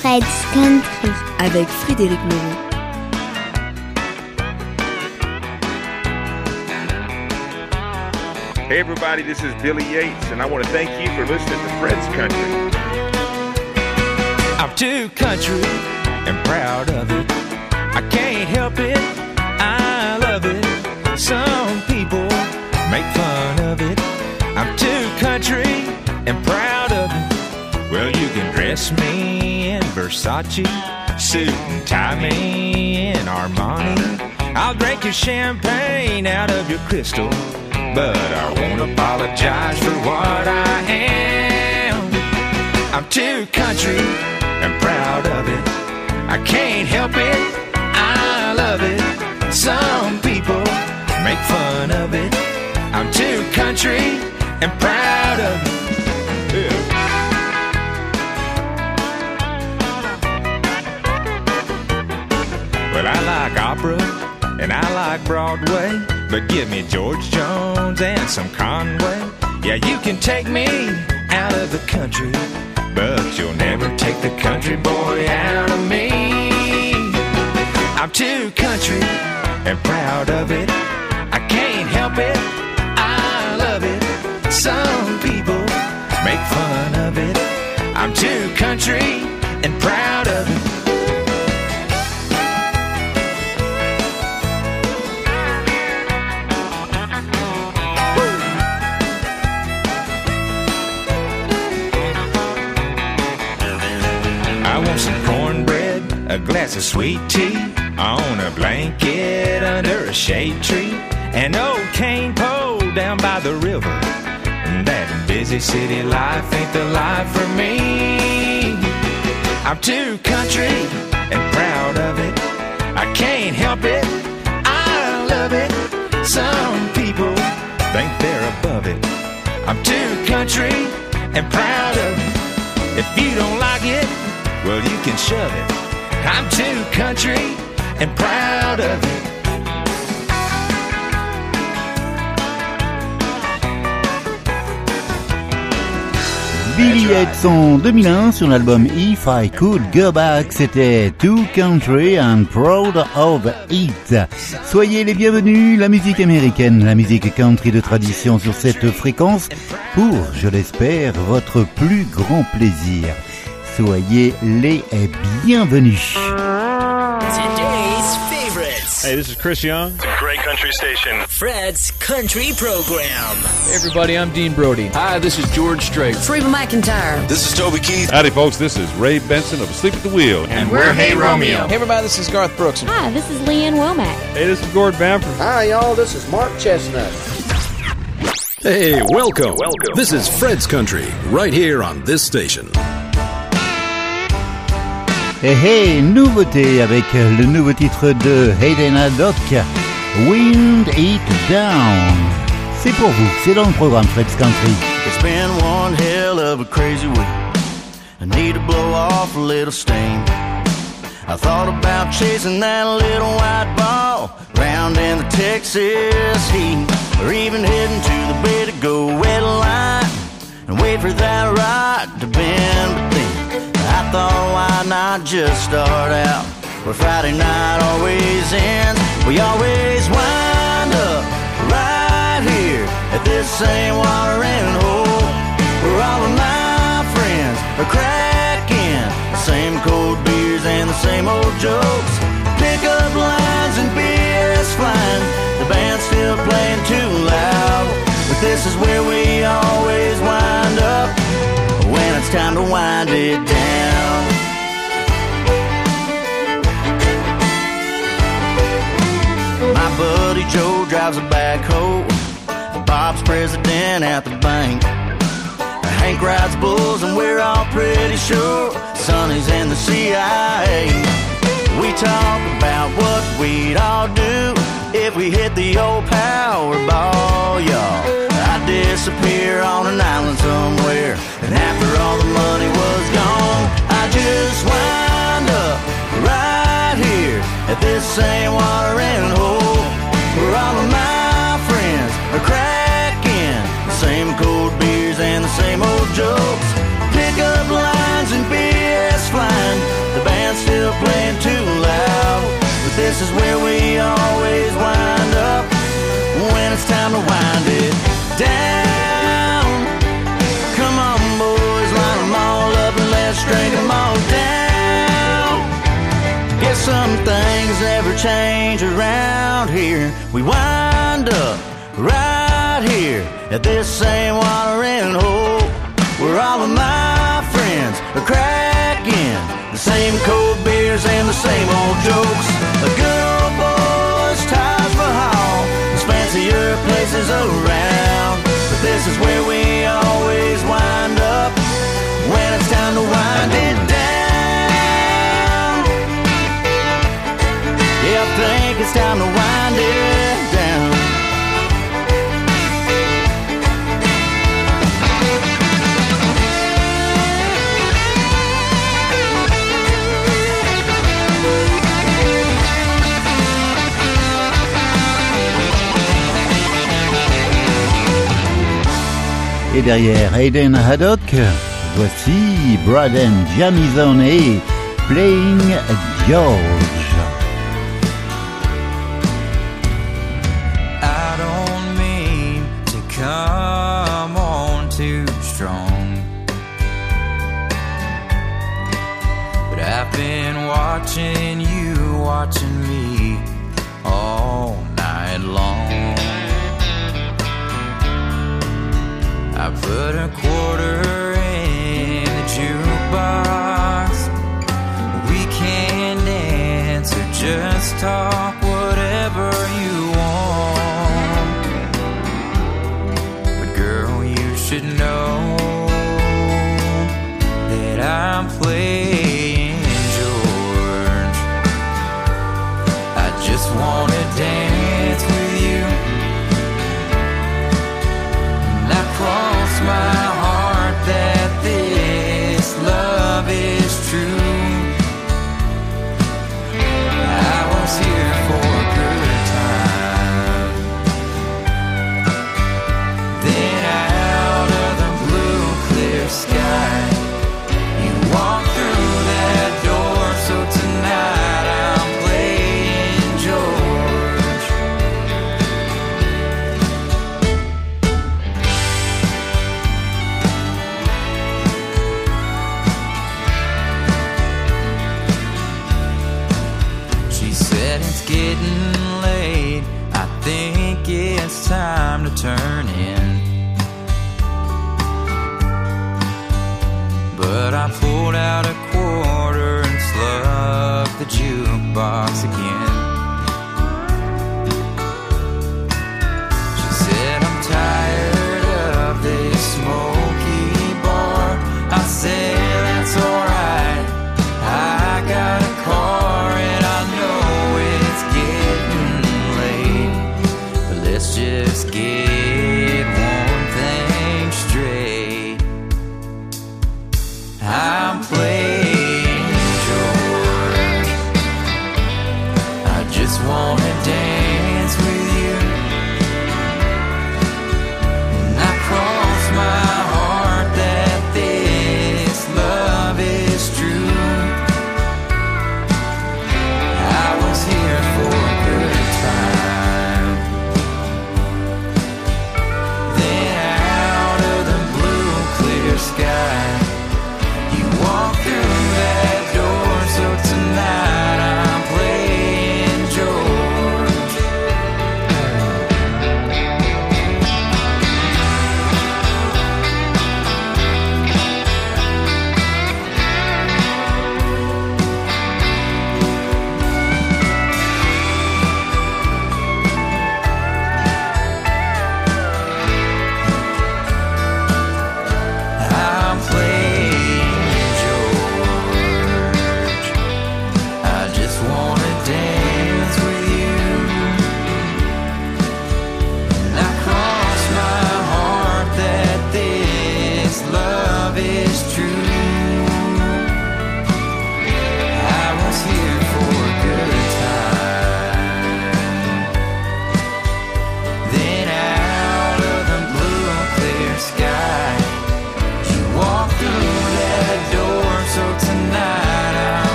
Fred's Country avec Frédéric Moreau. Hey everybody, this is Billy Yates, and I want to thank you for listening to Fred's Country. I'm too country and proud of it. I can't help it, I love it. Some people make fun of it. I'm too country and proud of it. Well, you can dress me in Versace, suit and tie me in Armani. I'll drink your champagne out of your crystal, but I won't apologize for what I am. I'm too country and proud of it. I can't help it, I love it. Some people make fun of it. I'm too country and proud of it. Well, I like opera and I like Broadway, but give me George Jones and some Conway. Yeah, you can take me out of the country, but you'll never take the country boy out of me. I'm too country and proud of it. I can't help it, I love it. Some people make fun of it. I'm too country and proud of it. A glass of sweet tea, on a blanket under a shade tree, an old cane pole down by the river. That busy city life ain't the life for me. I'm too country and proud of it. I can't help it. I love it. Some people think they're above it. I'm too country and proud of it. If you don't like it, well, you can shove it. I'm too country and proud of it. Billy Yates en 2001 sur l'album If I Could Go Back, c'était Too Country and Proud of It. Soyez les bienvenus, la musique américaine, la musique country de tradition sur cette fréquence pour, je l'espère, votre plus grand plaisir. Soyez les bienvenus. Today's favorites. Hey, this is Chris Young. It's a great country station. Fred's Country Program. Hey everybody, I'm Dean Brody. Hi, this is George Strait. Reba McEntire. This is Toby Keith. Howdy, folks. This is Ray Benson of Sleep at the Wheel. And, and we're, we're Hey Romeo. Hey everybody, this is Garth Brooks. Hi, this is Lee Ann Womack. Hey, this is Gord Bamford. Hi, y'all. This is Mark Chesnutt. Hey, welcome. Welcome. This is Fred's Country, right here on this station. Hey, hey, nouveauté avec le nouveau titre de Hayden Haddock, Wind It Down. C'est pour vous, c'est dans le programme Fred's Country. It's been one hell of a crazy week. I need to blow off a little steam. I thought about chasing that little white ball round in the Texas heat, just start out where Friday night always ends? We always wind up right here at this same watering hole where all of my friends are cracking the same cold beers and the same old jokes. Pick up lines and beers flying. The band's still playing too loud, but this is where we always wind up when it's time to wind it down. Drives a backhoe. Bob's president at the bank. Hank rides bulls, and we're all pretty sure Sonny's in the CIA. We talk about what we'd all do if we hit the old Powerball, y'all. I'd disappear on an island somewhere, and after all the money was gone, I just wind up right here at this same watering hole where all of my friends are cracking the same cold beers and the same old jokes. Pickup lines and BS flying, the band's still playing too loud. But this is where we always wind up when it's time to wind it down. Come on, boys, line them all up and let's drink them all down some things never change around here. We wind up right here at this same watering hole where all of my friends are cracking the same cold beers and the same old jokes. A good old boy's ties for all There's fancier places around, but this is where. Et derrière Hayden Haddock, voici Braden Jamison et Playing George.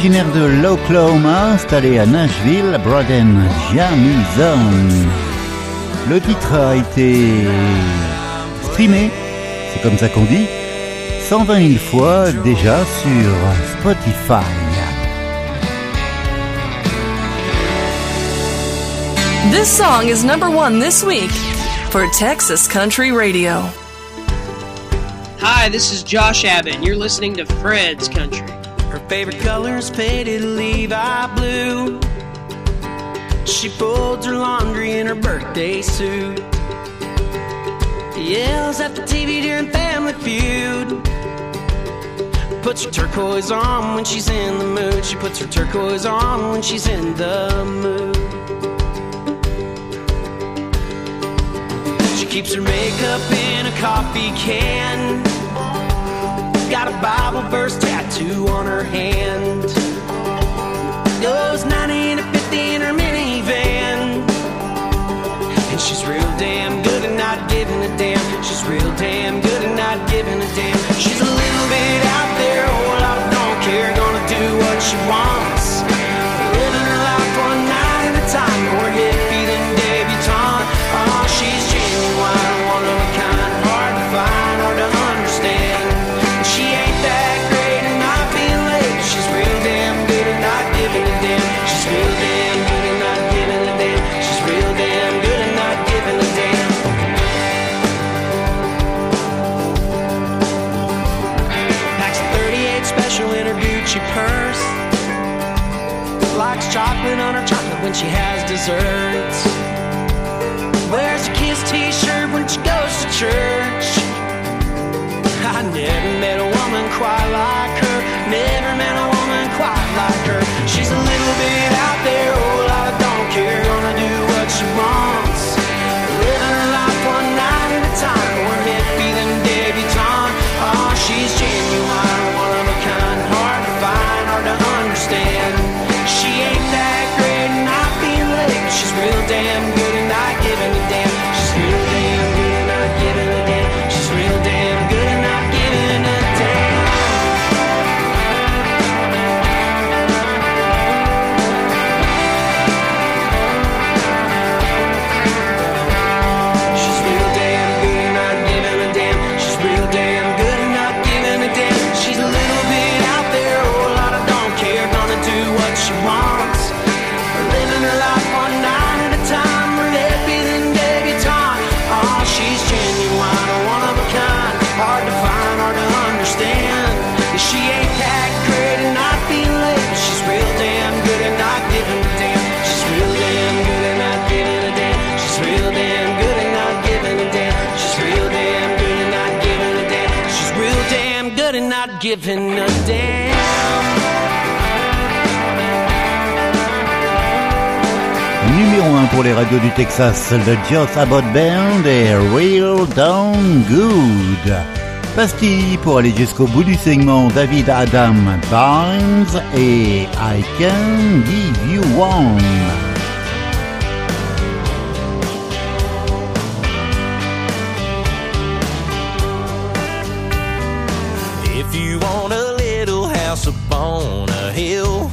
originaire de l'Oklahoma, installé à Nashville, Braden Jamison. Le titre a été streamé, c'est comme ça qu'on dit, 120 000 fois déjà sur Spotify. This song is number one this week for Texas Country Radio. Hi, this is Josh Abbott, you're listening to Fred's Country. Favorite color is faded Levi blue. She folds her laundry in her birthday suit. Yells at the TV during Family Feud. Puts her turquoise on when she's in the mood. She puts her turquoise on when she's in the mood. She keeps her makeup in a coffee can. Got a Bible verse tattoo on her hand. Goes 90 to 50 in her minivan. And she's real damn good at not giving a damn. She's real damn good at not giving a damn. She's a little bit out there, a whole lot of don't care. Gonna do what she wants. She has desserts. Numéro 1 pour les radios du Texas, le Joss Abbott Band et Real Down Good. Pastille pour aller jusqu'au bout du segment David Adam Barnes et I Can Give You One. On a hill,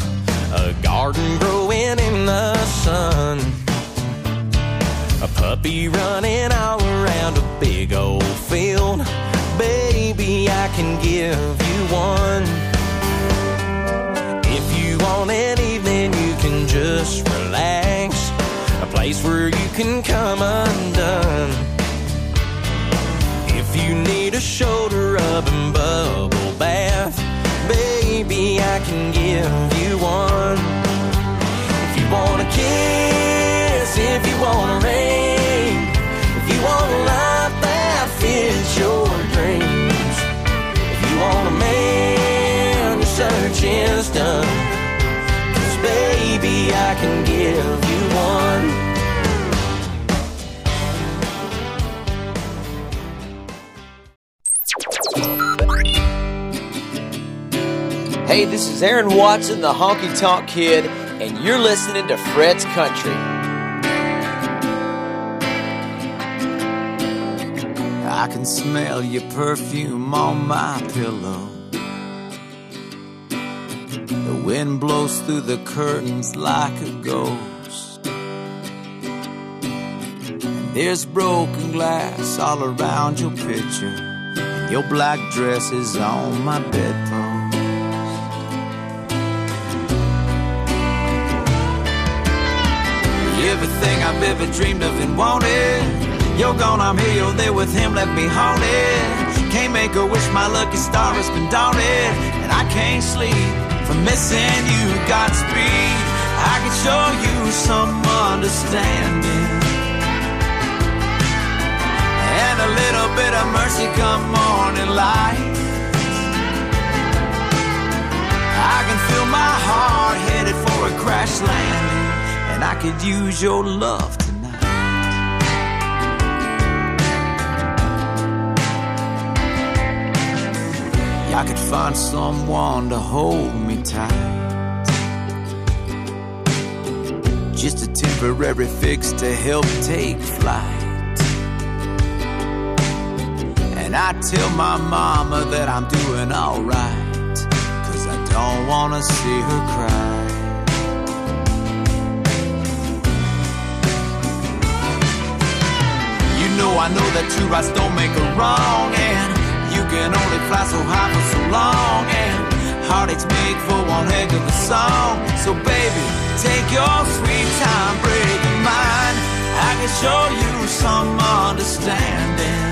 a garden growing in the sun, a puppy running all around a big old field, baby, I can give you one. If you want an evening, you can just relax, a place where you can come undone. If you need a shoulder rub and bubble bath, baby, I can give you one. If you want a kiss, if you want a ring, if you want a life that fits your dreams, if you want a man, your search is done. Cause baby, I can give Hey, this is Aaron Watson, the Honky Tonk Kid, and you're listening to Fred's Country. I can smell your perfume on my pillow. The wind blows through the curtains like a ghost. And There's broken glass all around your picture. Your black dress is on my bedpost. Everything I've ever dreamed of and wanted. You're gone, I'm here, you're there with him, left me haunted. Can't make a wish, my lucky star has been daunted. And I can't sleep from missing you, Godspeed. I can show you some understanding. And a little bit of mercy come morning light. I can feel my heart headed for a crash landing. And I could use your love tonight. I could find someone to hold me tight. Just a temporary fix to help take flight. And I tell my mama that I'm doing alright. Cause I don't wanna see her cry. Know I know that two rights don't make a wrong And you can only fly so high for so long And heartaches make for one heck of a song. So baby, take your sweet time breaking mine I can show you some understanding.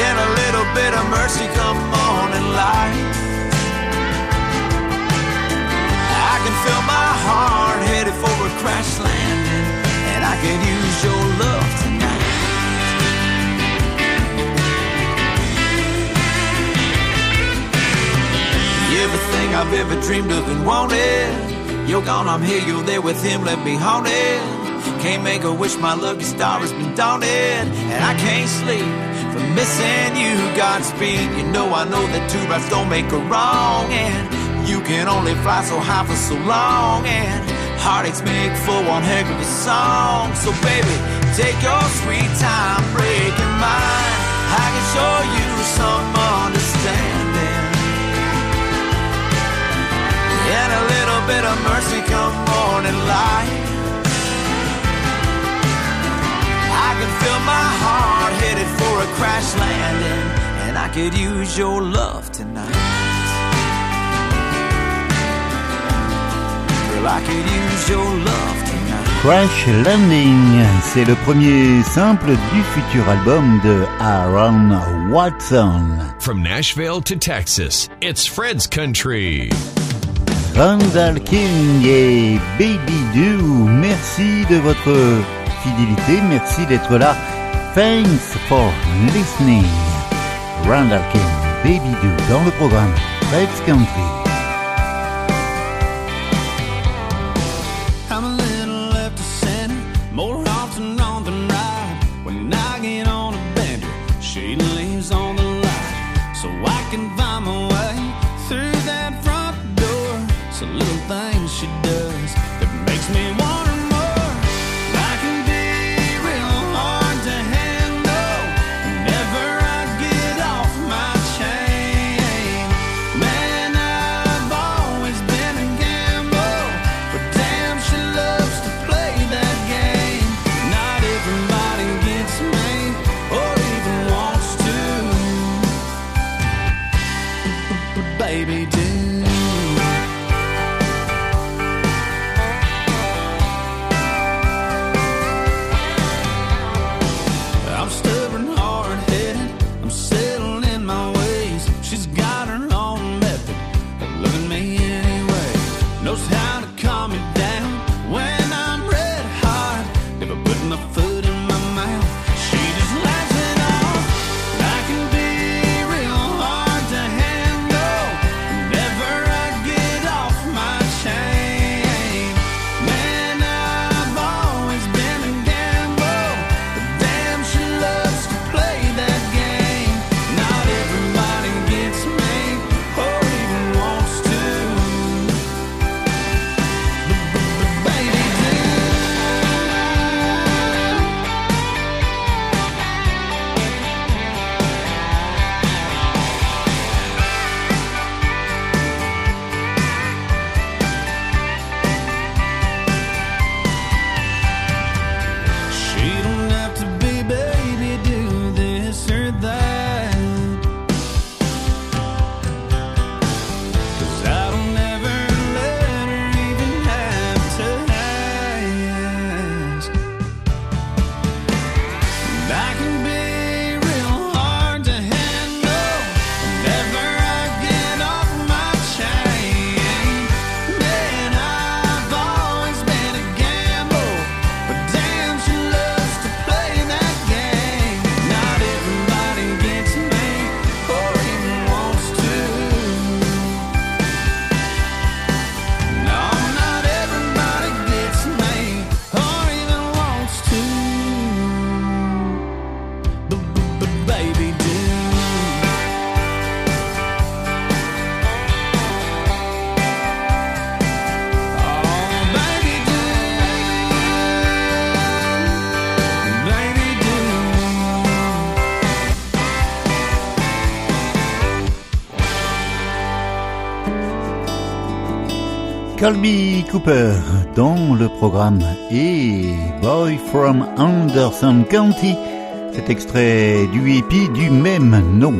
And a little bit of mercy come morning light. I can feel my heart headed for a crash landing And I could use your love tonight. Everything I've ever dreamed of and wanted You're gone, I'm here, you're there with him, let me haunted Can't make a wish, my lucky star has been daunted And I can't sleep from missing you, Godspeed. You know I know that two rights don't make a wrong And you can only fly so high for so long And heartaches make for one heck of a song. So baby, take your sweet time breaking mine I can show you some understanding. And a little bit of mercy come morning light. I can feel my heart headed for a crash landing. And I could use your love tonight Crash Landing, c'est le premier simple du futur album de Aaron Watson. From Nashville to Texas, it's Fred's Country. Randall King et Baby Do, merci de votre fidélité, merci d'être là. Thanks for listening. Randall King, Baby Do dans le programme Fred's Country. Colby Cooper dans le programme et Boy from Anderson County, cet extrait du hippie du même nom.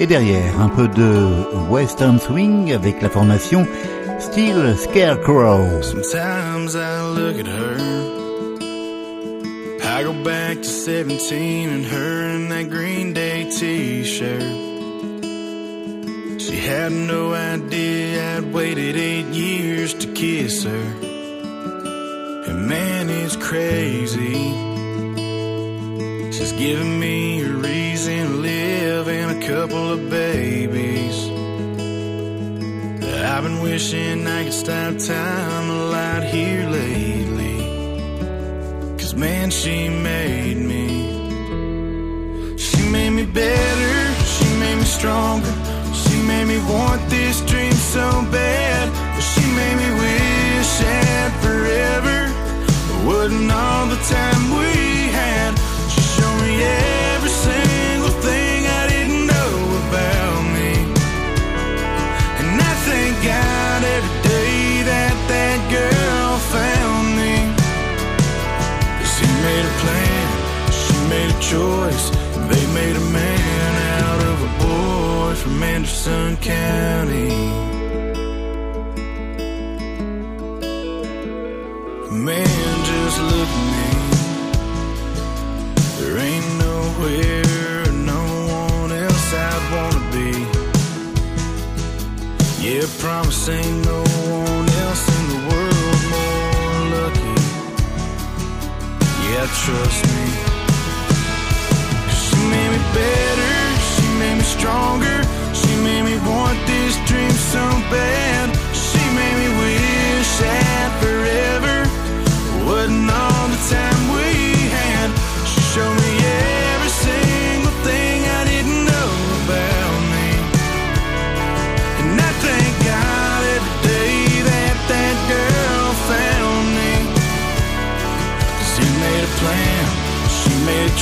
Et derrière, un peu de Western Swing avec la formation Steel Scarecrow. Sometimes I look at her. I go back to 17 and her in that Green Day t-shirt. She had no idea I'd waited eight years to kiss her. And man, it's crazy. She's giving me a reason to live and a couple of babies. I've been wishing I could stop time a lot here lately. Cause man, she made me. She made me better, she made me stronger. She made me want this dream so bad. She made me wish that forever wasn't all the time we had. She showed me every single thing I didn't know about me. And I thank God every day that that girl found me. Cause he made a plan, she made a choice. They made a man out of a boy from Anderson County. Nowhere, no one else I'd wanna be. Yeah, promise ain't no one else in the world more lucky. Yeah, trust me. She made me better, she made me stronger, she made me want this dream so bad. She made me wish that forever wasn't all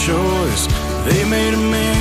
choice. They made a man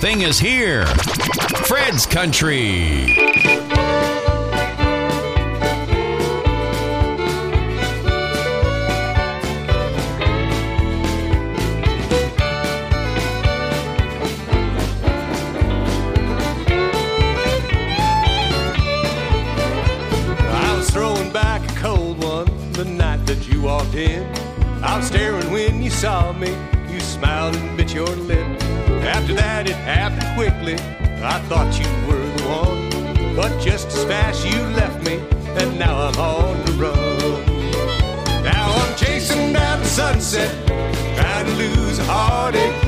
thing is here. Fred's Country. I was throwing back a cold one the night that you walked in. I was staring when you saw me. Smiled and bit your lip. After that, it happened quickly. I thought you were the one. But just as fast you left me, and now I'm on the run. Now I'm chasing down the sunset, trying to lose a heartache.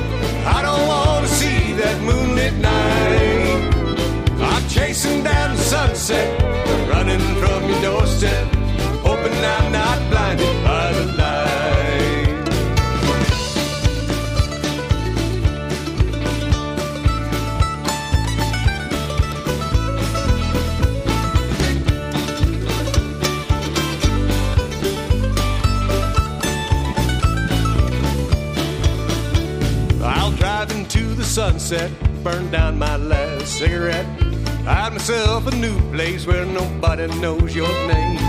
I don't want to see that moonlit night. I'm chasing down the sunset, running from your doorstep, sunset, burned down my last cigarette. I had myself a new place where nobody knows your name.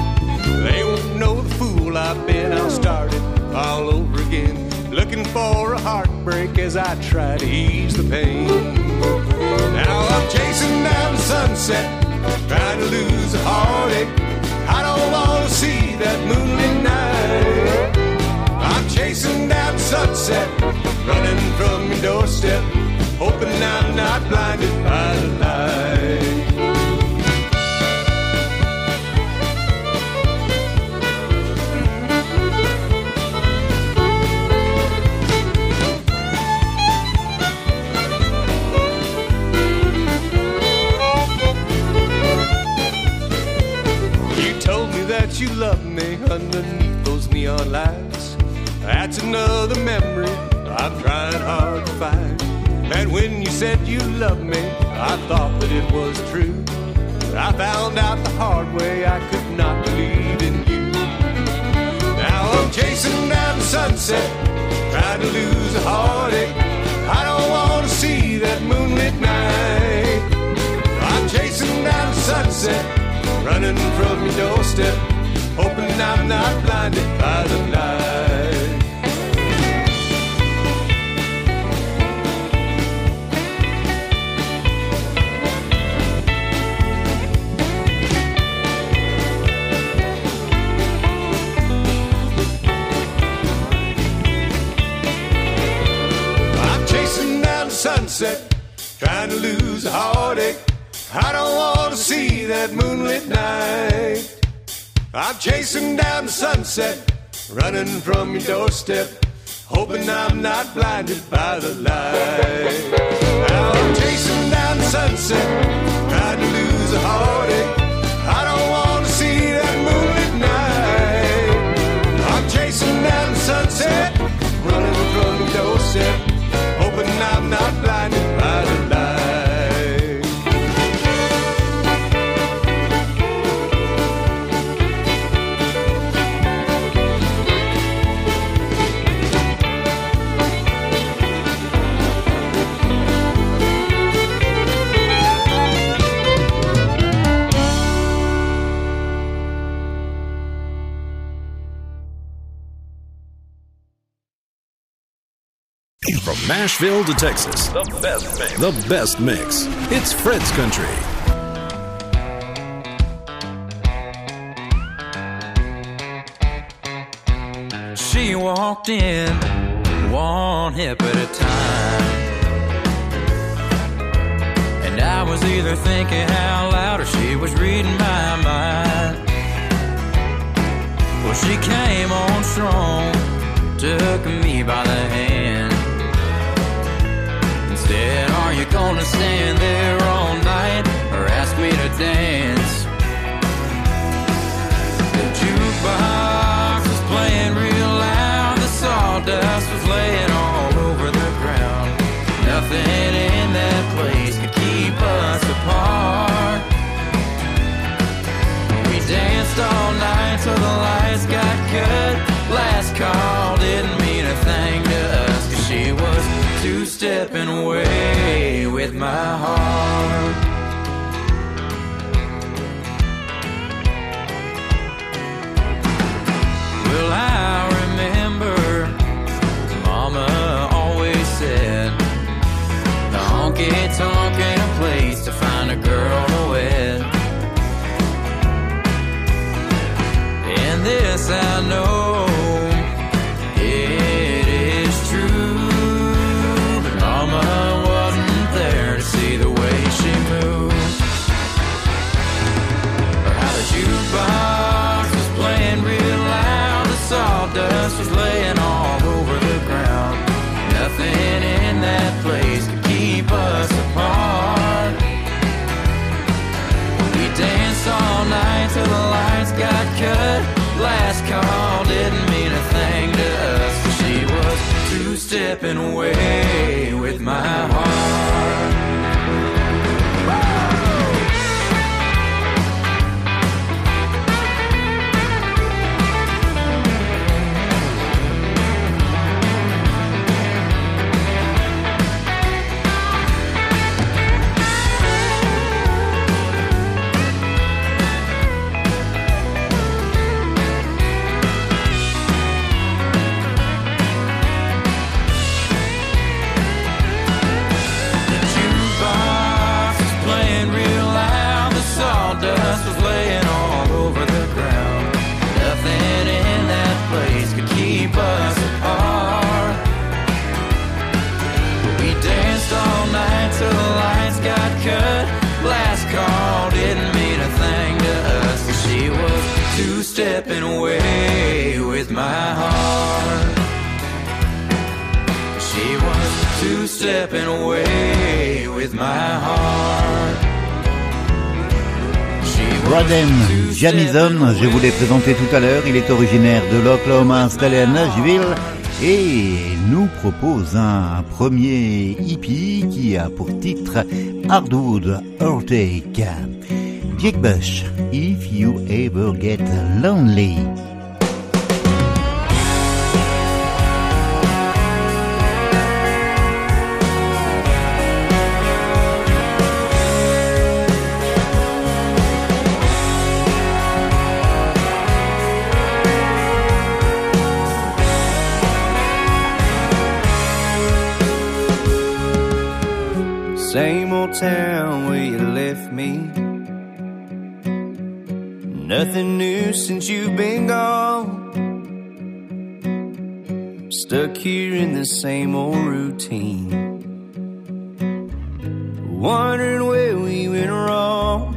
They won't know the fool I've been. I'll start it all over again. Looking for a heartbreak as I try to ease the pain. Now I'm chasing down the sunset, trying to lose a heartache. I don't want to see that moonlit night. I'm chasing down the sunset, running from your doorstep, hoping I'm not blinded by the light. You told me that you loved me underneath those neon lights. That's another memory I'm trying hard to find. And when you said you loved me, I thought that it was true. But I found out the hard way I could not believe in you. Now I'm chasing down the sunset, trying to lose a heartache. I don't want to see that moonlit night. I'm chasing down the sunset, running from your doorstep, hoping I'm not blinded by the light. Sunset, trying to lose a heartache. I don't want to see that moonlit night. I'm chasing down the sunset, running from your doorstep, hoping I'm not blinded by the light. Now I'm chasing down the sunset, trying to lose a heartache. Nashville to Texas, The best mix. the best mix. It's Fred's Country. She walked in one hip at a time. And I was either thinking how loud or she was reading my mind. Well, she came on strong, took me by the hand. Said, Are you gonna stand there all night or ask me to dance? The jukebox was playing real loud. The sawdust was laying all over the ground. Nothing in that place could keep us apart. We danced all night till the lights got cut. Last call stepping away with my heart. Well, I remember Mama always said the honky tonk ain't a place to find a girl to wed. And this I know till the lights got cut. Last call didn't mean a thing to us. She was two stepping away with my stepping away with my heart. Rodem Jamison, je vous l'ai présenté tout à l'heure, il est originaire de l'Oklahoma installé à Nashville et nous propose un premier hippie qui a pour titre Hardwood Heartache. Jake Bush, If You Ever Get Lonely. Same old town where you left me. Nothing new since you've been gone. Stuck here in the same old routine. Wondering where we went wrong.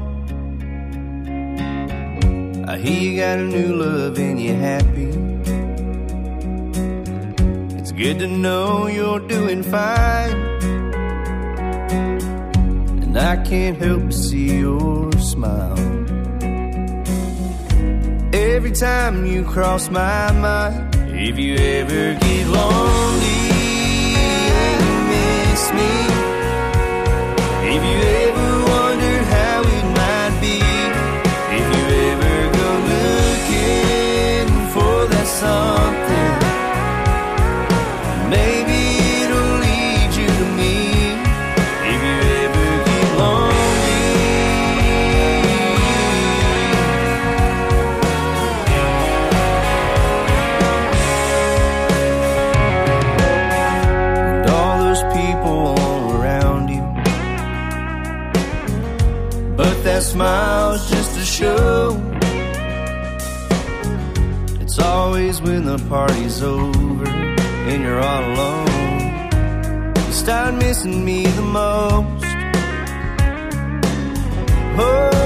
I hear you got a new love and you're happy. It's good to know you're doing fine. And I can't help but see your smile. Every time you cross my mind, if you ever get lonely and miss me, if you ever wonder how it might be, if you ever go looking for that something, smile's just to show. It's always when the party's over and you're all alone. You start missing me the most. Oh,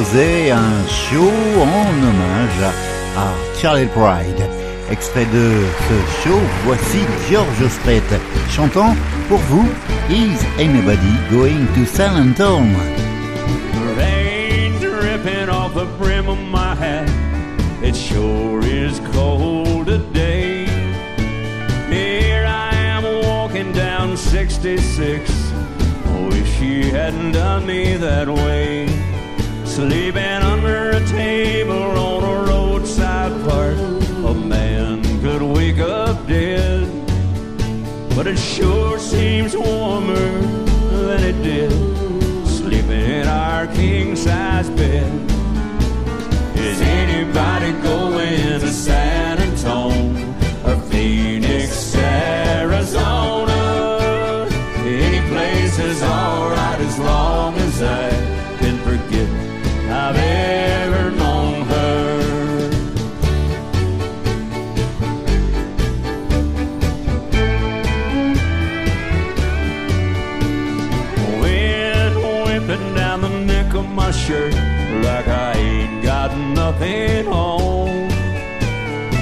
un show en hommage à Charlie Pride. Extrait de ce show, voici George Strait chantant pour vous Is Anybody Going to San Antonio? Rain dripping off the brim of my hat. It sure is cold today. Here I am walking down 66. Oh, if she hadn't done me that way. Sleeping under a table on a roadside park. A man could wake up dead. But it sure seems warmer than it did sleeping in our king size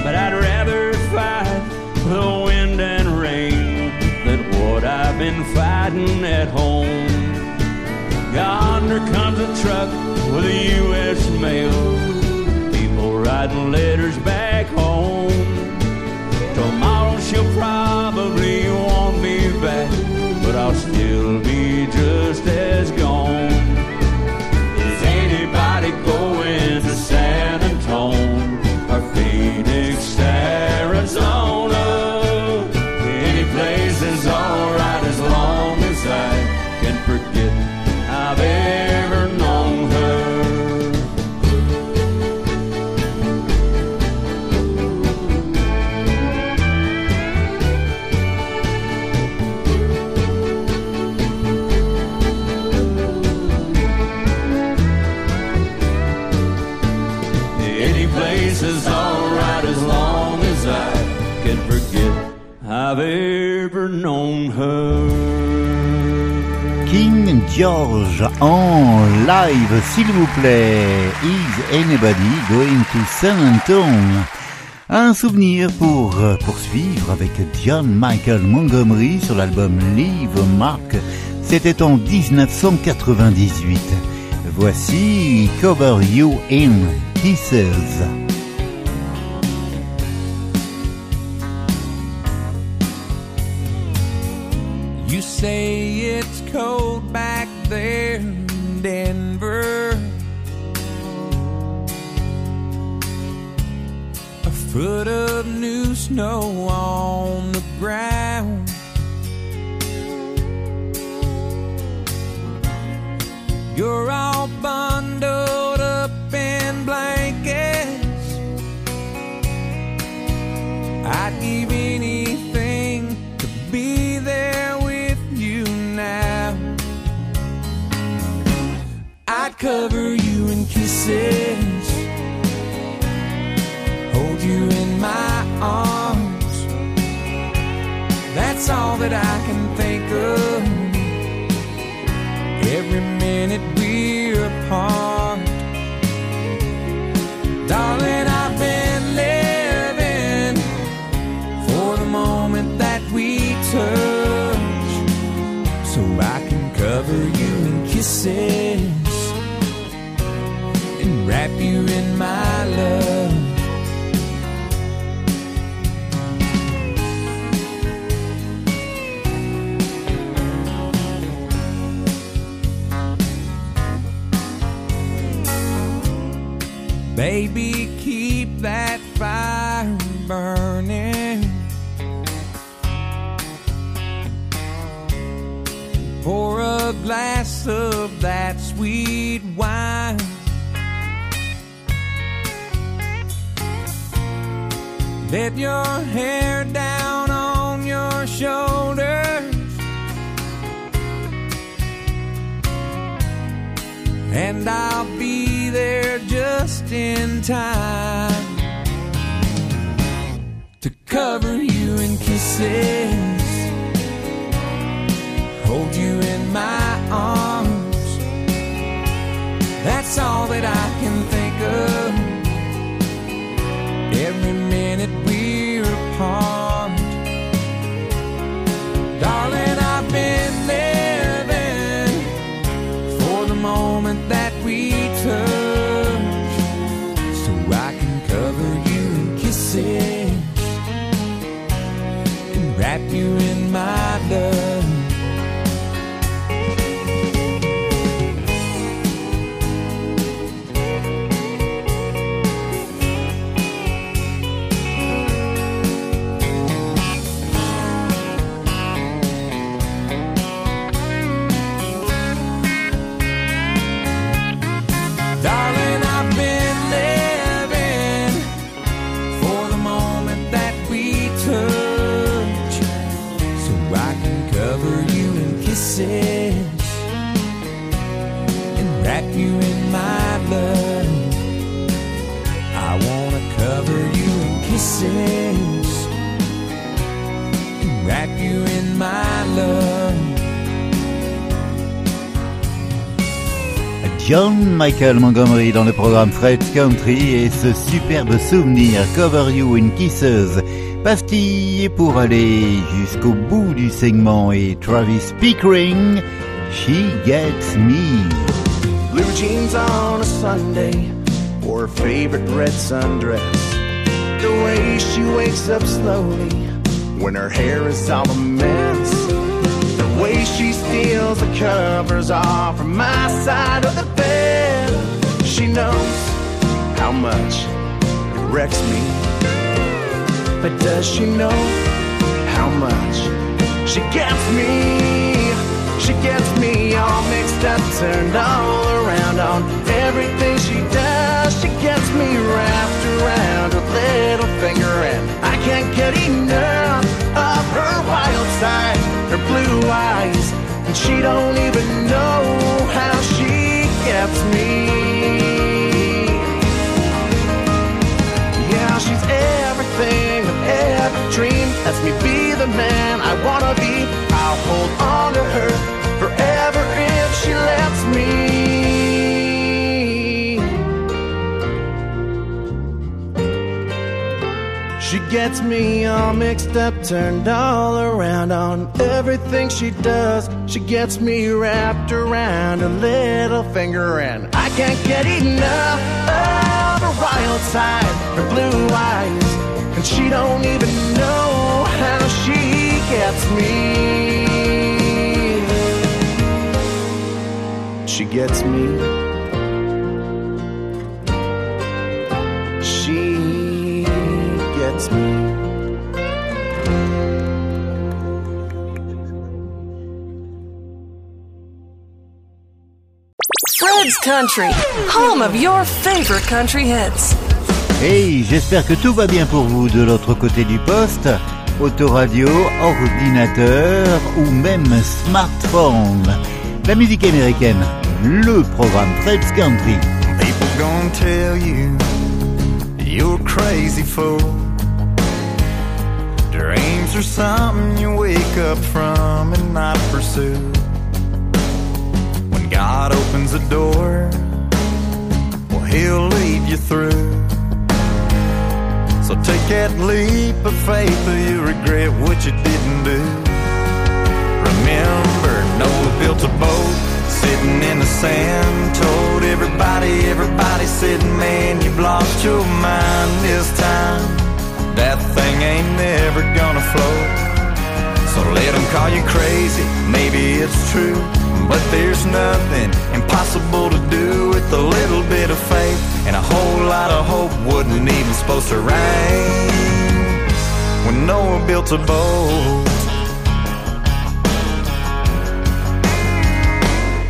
But I'd rather fight the wind and rain than what I've been fighting at home. Yonder comes a truck with a U.S. mail. People writing letters back home. Tomorrow she'll probably want me back, but I'll still be just as gone. George en live, s'il vous plaît. Is anybody going to San Antone? Un souvenir pour euh, poursuivre avec John Michael Montgomery sur l'album Leave Mark. C'était en 1998. Voici Cover You In Kisses. Say it's cold back there in Denver. A foot of new snow on the ground. You're all bundled up in blankets. I'd give anything cover you in kisses, hold you in my arms. That's all that I can think of. Every minute we're apart, darling, I've been living for the moment that we touch, so I can cover you in kisses wrap you in my love. Baby, keep that fire burning. Pour a glass of that sweet wine. Let your hair down on your shoulders. And I'll be there just in time to cover you in kisses, hold you in my arms. That's all that I can think of. John Michael Montgomery dans le programme Fred's Country et ce superbe souvenir Cover You in Kisses. Pastille pour aller jusqu'au bout du segment et Travis Pickering, She Gets Me. Blue jeans on a Sunday, or her favorite red sundress. The way she wakes up slowly when her hair is all a mess. She steals the covers off from my side of the bed. She knows how much it wrecks me. But does she know how much she gets me? She gets me all mixed up, turned all around on everything she does. She gets me wrapped around her little finger, and I can't get enough of her wild side, her blue eyes, and she don't even know how she gets me. Yeah, she's everything I've ever dreamed. Lets me be the man I wanna be. I'll hold on to her forever if she lets me. Gets me all mixed up, turned all around on everything she does. She gets me wrapped around her little finger, and I can't get enough of her wild side, her blue eyes, and she don't even know how she gets me. She gets me. Gets me. Fred's Country, home of your favorite country hits. Hey, j'espère que tout va bien pour vous de l'autre côté du poste, autoradio, ordinateur ou même smartphone. La musique américaine, le programme Fred's Country. People gonna tell you you're crazy fool. Dreams are something you wake up from and not pursue. When God opens a door, well, He'll lead you through. So take that leap of faith or you regret what you didn't do. Remember, Noah built a boat sitting in the sand. Told everybody, everybody said, man, you've lost your mind this time. That thing ain't never gonna float. So let them call you crazy, maybe it's true. But there's nothing impossible to do with a little bit of faith. And a whole lot of hope wasn't even supposed to rain. When Noah built a boat.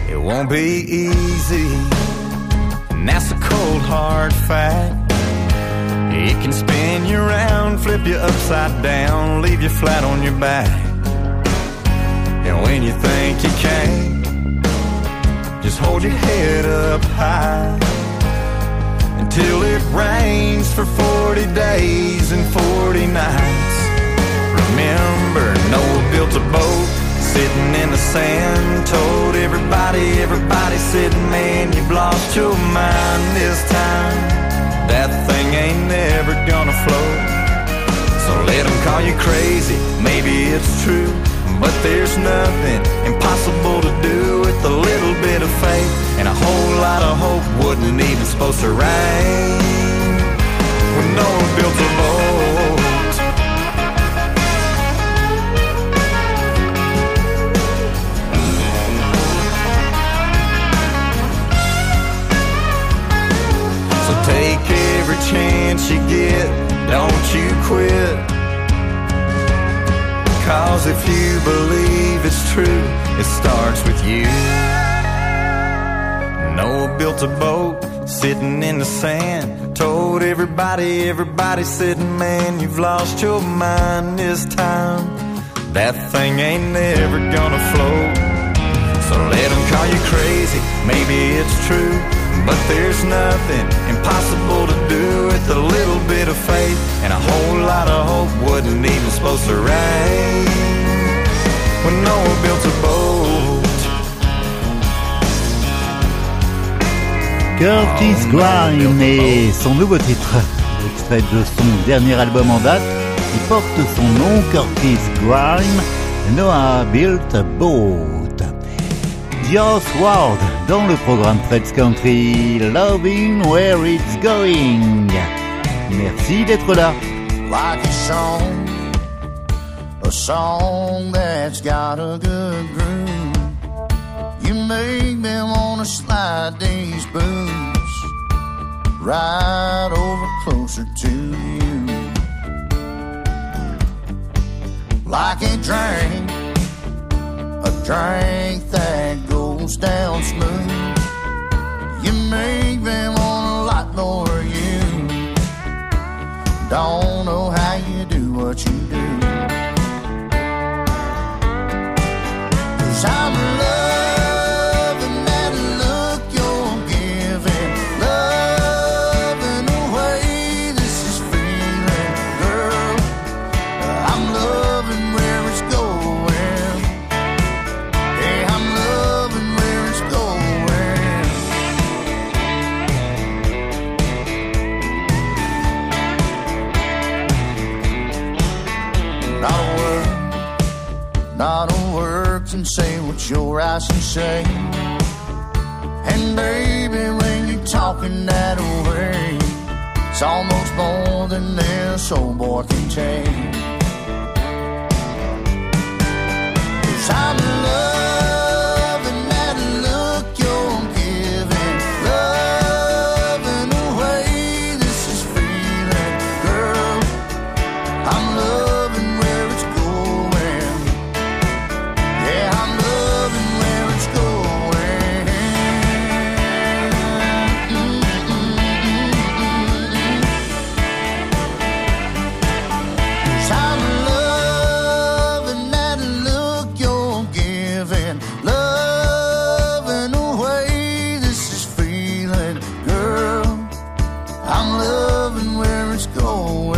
It won't be easy, and that's a cold hard fact. It can spin you around, flip you upside down, leave you flat on your back. And when you think you can't, just hold your head up high until it rains for 40 days and 40 nights. Remember, Noah built a boat sitting in the sand. Told everybody, everybody said, man, you've lost your mind this time. That thing ain't never gonna float. So let them call you crazy, maybe it's true. But there's nothing impossible to do with a little bit of faith. And a whole lot of hope wasn't even supposed to rain. When Noah built a boat. Chance you get, don't you quit. Cause if you believe it's true, it starts with you. Noah built a boat sitting in the sand. Told everybody, everybody said, man, you've lost your mind this time. That thing ain't never gonna float. So let them call you crazy, maybe it's true. But there's nothing impossible to do with a little bit of faith. And a whole lot of hope wasn't even supposed to rain. When Noah built a boat. Curtis Grime et son nouveau titre, extrait de son dernier album en date, qui porte son nom, Curtis Grime, Noah Built a Boat. Joss Ward dans le programme Fred's Country, Loving Where It's Going. Merci d'être là. like a song, a song that's got a good groove. You make me wanna slide these boots right over closer to you. Like a drink, a drink that goes down smooth. You make me want a lot more of you. Don't know how you do what you do. Cause I'm loving your eyes and say. And baby, when you're talking that way, it's almost more than this old boy can take. Cause I'm loving where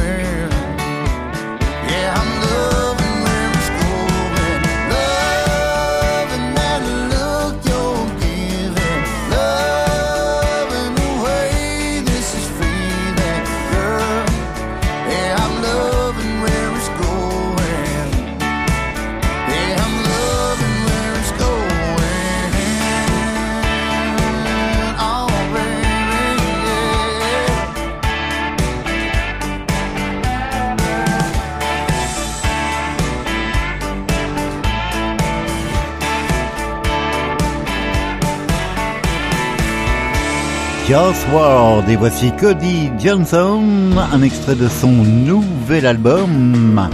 Joss Ward et voici Cody Johnson, un extrait de son nouvel album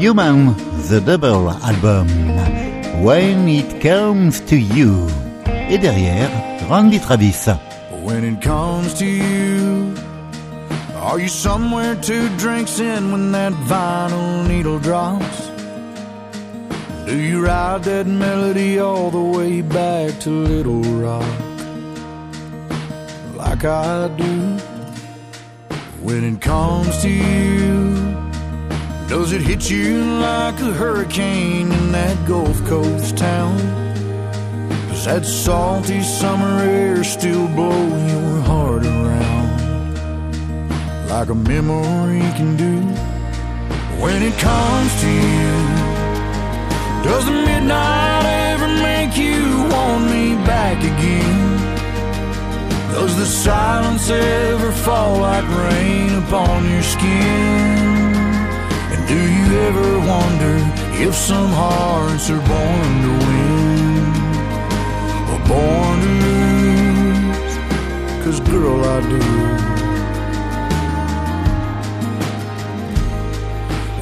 Human, the Double Album, When It Comes to You. Et derrière, Randy Travis. When it comes to you, are you somewhere two drinks in when that vinyl needle drops? Do you ride that melody all the way back to Little Rock? Like I do. When it comes to you, does it hit you like a hurricane in that Gulf Coast town? Does that salty summer air still blow your heart around like a memory can do? When it comes to you, does the midnight ever make you want me back again? Does the silence ever fall like rain upon your skin? And do you ever wonder if some hearts are born to win? or born to lose. Cause girl, I do.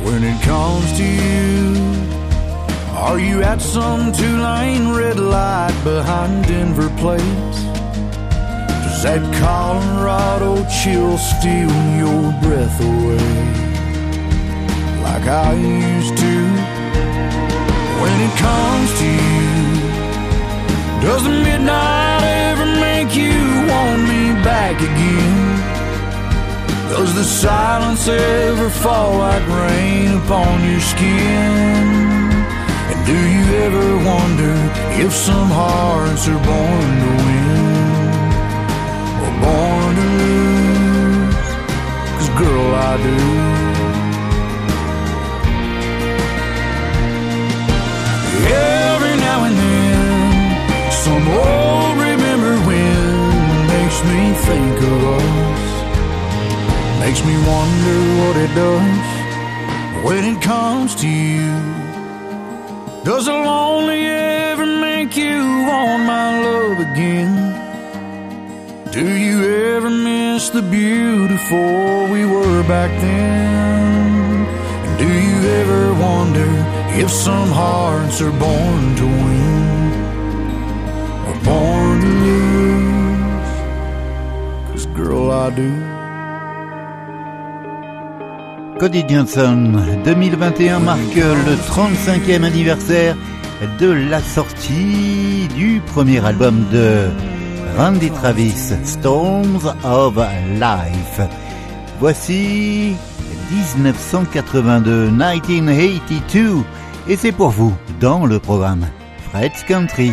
When it comes to you, are you at some two lane red light behind Denver plates? That Colorado chill steal your breath away? Like I used to. When it comes to you, does the midnight ever make you want me back again? Does the silence ever fall like rain upon your skin? And do you ever wonder if some hearts are born to win I do. Every now and then, some old remembered wind makes me think of us. Makes me wonder what it does when it comes to you. Does a lonely ever make you want my love again? Do you ever miss the beautiful we were back then? And do you ever wonder if some hearts are born to win? Or born to lose? Cause girl, I do. Cody Johnson, 2021 marque le 35e anniversaire de la sortie du premier album de Randy Travis, Storms of Life. Voici 1982, 1982, et c'est pour vous dans le programme Fred's Country.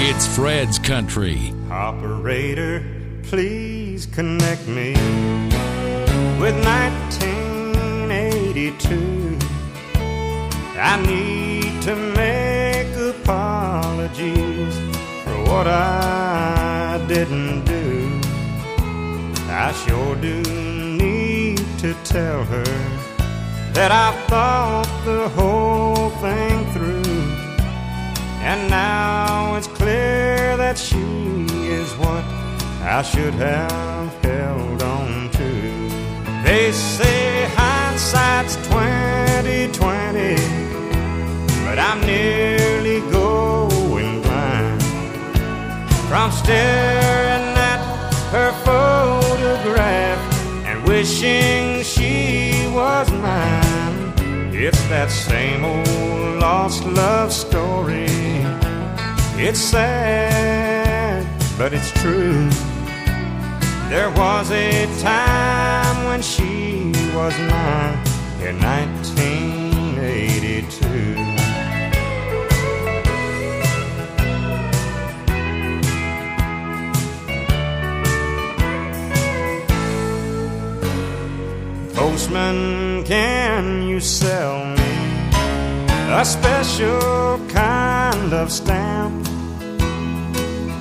It's Fred's Country. Operator, please connect me with 1982. I need to make apologies for what I didn't do. I sure do need to tell her that I've thought the whole thing through. And now it's clear that she is what I should have held on to. They say hindsight's 2020, but I'm nearly going blind from staring at her photograph and wishing she was mine. It's that same old lost love story. It's sad, but it's true. There was a time when she was mine in 1982. Can you sell me a special kind of stamp?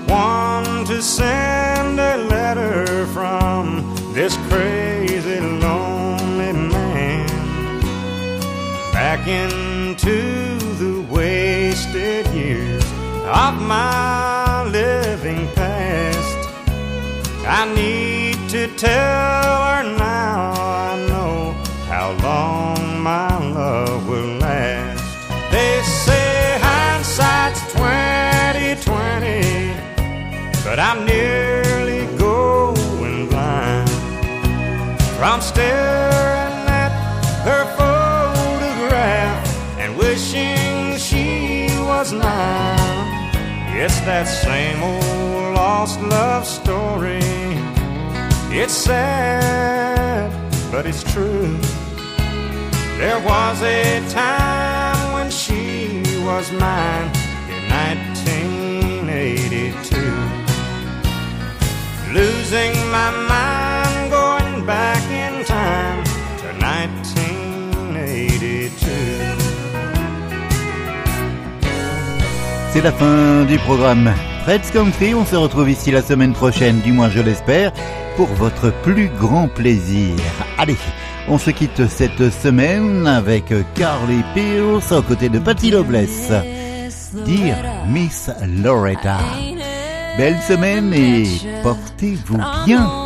One to send a letter from this crazy lonely man back into the wasted years of my living past. I need to tell love story. It's sad, but it's true. There was a time when she was mine in 1982. Losing my mind, going back in time to 1982. C'est la fin du programme Fred's Country. On se retrouve ici la semaine prochaine, du moins je l'espère, pour votre plus grand plaisir. Allez, on se quitte cette semaine avec Carly Pierce aux côtés de Patty Loveless. Dear Miss Loretta. Belle semaine et portez-vous bien.